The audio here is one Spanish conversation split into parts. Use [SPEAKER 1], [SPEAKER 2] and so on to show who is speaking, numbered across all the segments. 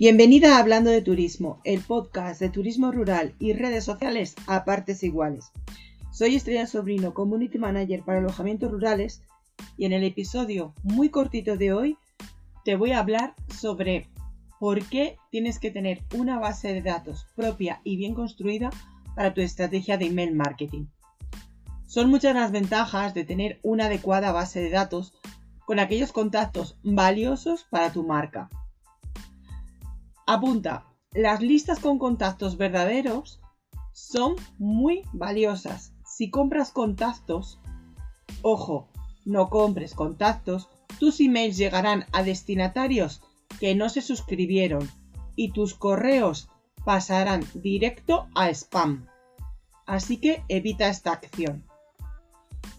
[SPEAKER 1] Bienvenida a Hablando de Turismo, el podcast de turismo rural y redes sociales a partes iguales. Soy Estrella Sobrino, Community Manager para alojamientos rurales y en el episodio muy cortito de hoy te voy a hablar sobre por qué tienes que tener una base de datos propia y bien construida para tu estrategia de email marketing. Son muchas las ventajas de tener una adecuada base de datos con aquellos contactos valiosos para tu marca. Apunta, las listas con contactos verdaderos son muy valiosas. Si compras contactos, ojo, no compres contactos, tus emails llegarán a destinatarios que no se suscribieron y tus correos pasarán directo a spam. Así que evita esta acción.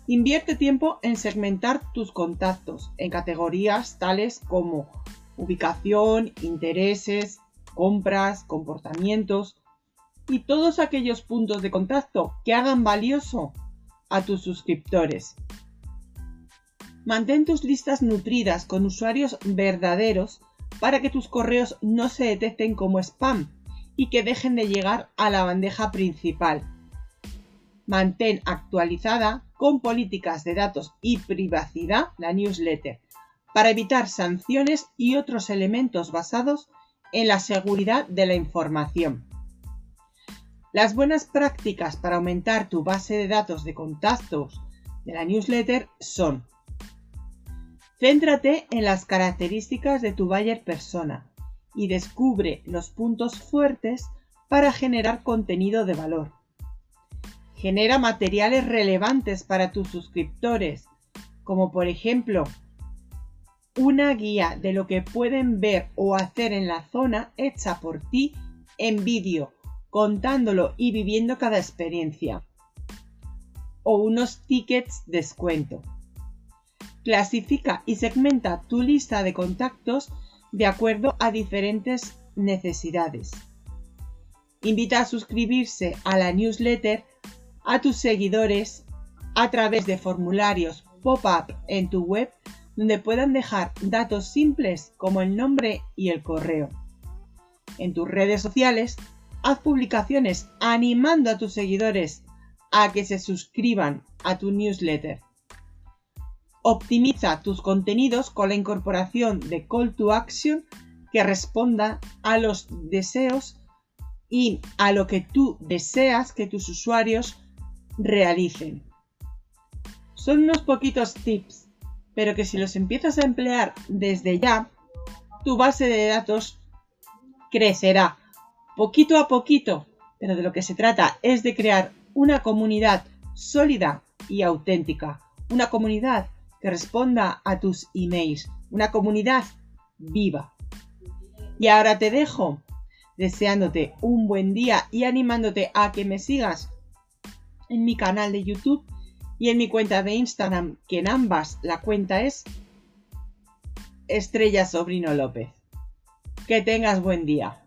[SPEAKER 1] Invierte tiempo en segmentar tus contactos en categorías tales como ubicación, intereses, compras, comportamientos y todos aquellos puntos de contacto que hagan valioso a tus suscriptores. Mantén tus listas nutridas con usuarios verdaderos para que tus correos no se detecten como spam y que dejen de llegar a la bandeja principal. Mantén actualizada con políticas de datos y privacidad la newsletter para evitar sanciones y otros elementos basados en la seguridad de la información. Las buenas prácticas para aumentar tu base de datos de contactos de la newsletter son Céntrate en las características de tu buyer persona y descubre los puntos fuertes para generar contenido de valor. Genera materiales relevantes para tus suscriptores, como por ejemplo una guía de lo que pueden ver o hacer en la zona hecha por ti en vídeo, contándolo y viviendo cada experiencia. O unos tickets descuento. Clasifica y segmenta tu lista de contactos de acuerdo a diferentes necesidades. Invita a suscribirse a la newsletter a tus seguidores a través de formularios pop-up en tu web donde puedan dejar datos simples como el nombre y el correo. En tus redes sociales, haz publicaciones animando a tus seguidores a que se suscriban a tu newsletter. Optimiza tus contenidos con la incorporación de call to action que responda a los deseos y a lo que tú deseas que tus usuarios realicen. Son unos poquitos tips pero que si los empiezas a emplear desde ya, tu base de datos crecerá poquito a poquito, pero de lo que se trata es de crear una comunidad sólida y auténtica, una comunidad que responda a tus emails, una comunidad viva. Y ahora te dejo deseándote un buen día y animándote a que me sigas en mi canal de YouTube y en mi cuenta de Instagram, que en ambas la cuenta es Estrella Sobrino López. Que tengas buen día.